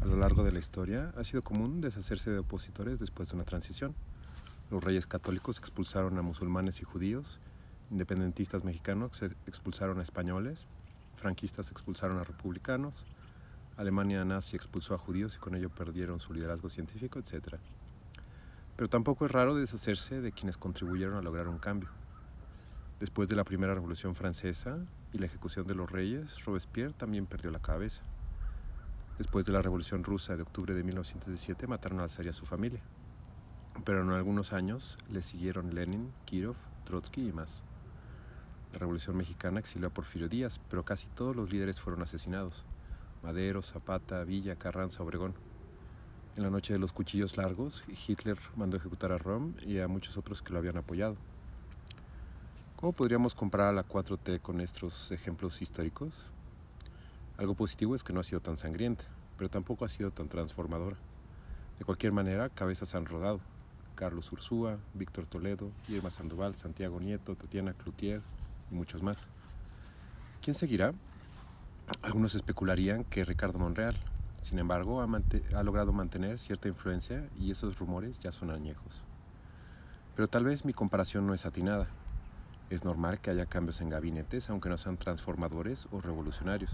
A lo largo de la historia ha sido común deshacerse de opositores después de una transición. Los reyes católicos expulsaron a musulmanes y judíos, independentistas mexicanos expulsaron a españoles, franquistas expulsaron a republicanos, Alemania nazi expulsó a judíos y con ello perdieron su liderazgo científico, etc. Pero tampoco es raro deshacerse de quienes contribuyeron a lograr un cambio. Después de la Primera Revolución Francesa y la ejecución de los reyes, Robespierre también perdió la cabeza. Después de la Revolución Rusa de octubre de 1917 mataron al zar y a su familia. Pero en algunos años le siguieron Lenin, Kirov, Trotsky y más. La Revolución Mexicana exilió a Porfirio Díaz, pero casi todos los líderes fueron asesinados. Madero, Zapata, Villa, Carranza, Obregón. En la noche de los cuchillos largos, Hitler mandó ejecutar a Rom y a muchos otros que lo habían apoyado. ¿Cómo podríamos comparar a la 4T con estos ejemplos históricos? Algo positivo es que no ha sido tan sangrienta, pero tampoco ha sido tan transformadora. De cualquier manera, cabezas han rodado. Carlos Ursúa, Víctor Toledo, Irma Sandoval, Santiago Nieto, Tatiana Cloutier y muchos más. ¿Quién seguirá? Algunos especularían que Ricardo Monreal. Sin embargo, ha, ha logrado mantener cierta influencia y esos rumores ya son añejos. Pero tal vez mi comparación no es atinada. Es normal que haya cambios en gabinetes, aunque no sean transformadores o revolucionarios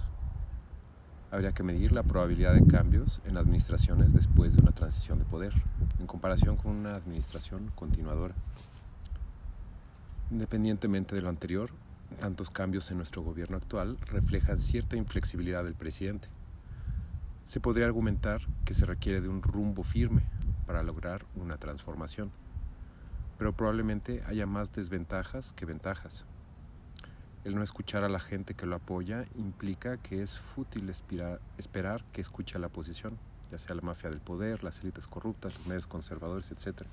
habría que medir la probabilidad de cambios en administraciones después de una transición de poder, en comparación con una administración continuadora. Independientemente de lo anterior, tantos cambios en nuestro gobierno actual reflejan cierta inflexibilidad del presidente. Se podría argumentar que se requiere de un rumbo firme para lograr una transformación, pero probablemente haya más desventajas que ventajas. El no escuchar a la gente que lo apoya implica que es fútil esperar que escuche a la oposición, ya sea la mafia del poder, las élites corruptas, los medios conservadores, etc.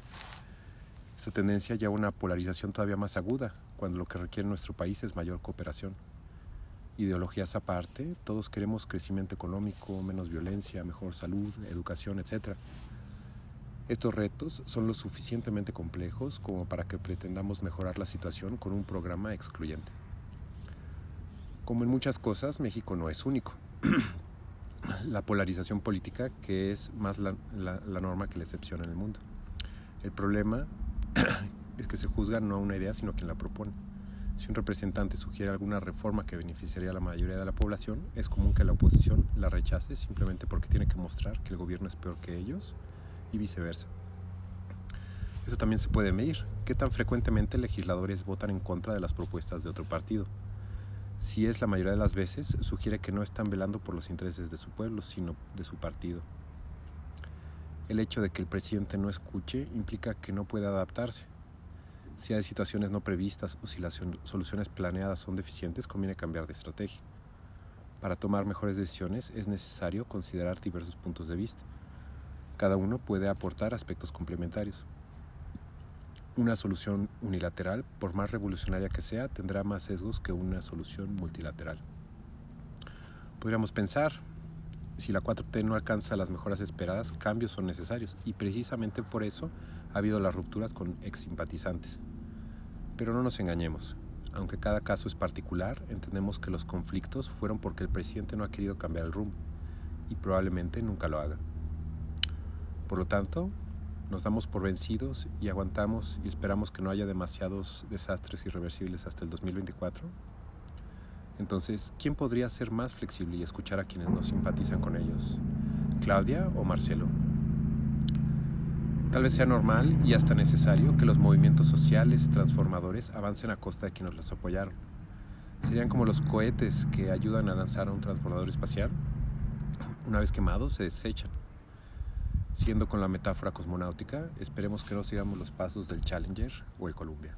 Esta tendencia lleva a una polarización todavía más aguda, cuando lo que requiere nuestro país es mayor cooperación. Ideologías aparte, todos queremos crecimiento económico, menos violencia, mejor salud, educación, etc. Estos retos son lo suficientemente complejos como para que pretendamos mejorar la situación con un programa excluyente. Como en muchas cosas, México no es único. la polarización política que es más la, norma que la excepción en el mundo. El problema es que se juzga no a una idea, sino a quien la propone. Si un representante sugiere alguna reforma que beneficiaría a la mayoría de la población, es común que la oposición la rechace simplemente porque tiene que mostrar que el gobierno es peor que ellos y viceversa. Eso también se puede medir. ¿Qué tan frecuentemente legisladores votan en contra de las propuestas de otro partido? Si es la mayoría de las veces, sugiere que no están velando por los intereses de su pueblo, sino de su partido. El hecho de que el presidente no escuche implica que no puede adaptarse. Si hay situaciones no previstas o si las soluciones planeadas son deficientes, conviene cambiar de estrategia. Para tomar mejores decisiones es necesario considerar diversos puntos de vista. Cada uno puede aportar aspectos complementarios. Una solución unilateral, por más revolucionaria que sea, tendrá más sesgos que una solución multilateral. Podríamos pensar, si la 4T no alcanza las mejoras esperadas, cambios son necesarios y precisamente por eso ha habido las rupturas con ex simpatizantes. Pero no nos engañemos, aunque cada caso es particular, entendemos que los conflictos fueron porque el presidente no ha querido cambiar el rumbo y probablemente nunca lo haga. Por lo tanto, nos damos por vencidos y aguantamos y esperamos que no haya demasiados desastres irreversibles hasta el 2024? Entonces, ¿quién podría ser más flexible y escuchar a quienes no simpatizan con ellos? ¿Claudia o Marcelo? Tal vez sea normal y hasta necesario que los movimientos sociales transformadores avancen a costa de quienes los apoyaron. Serían como los cohetes que ayudan a lanzar a un transbordador espacial. Una vez quemados, se desechan. Siendo con la metáfora cosmonáutica, esperemos que no sigamos los pasos del Challenger o el Columbia.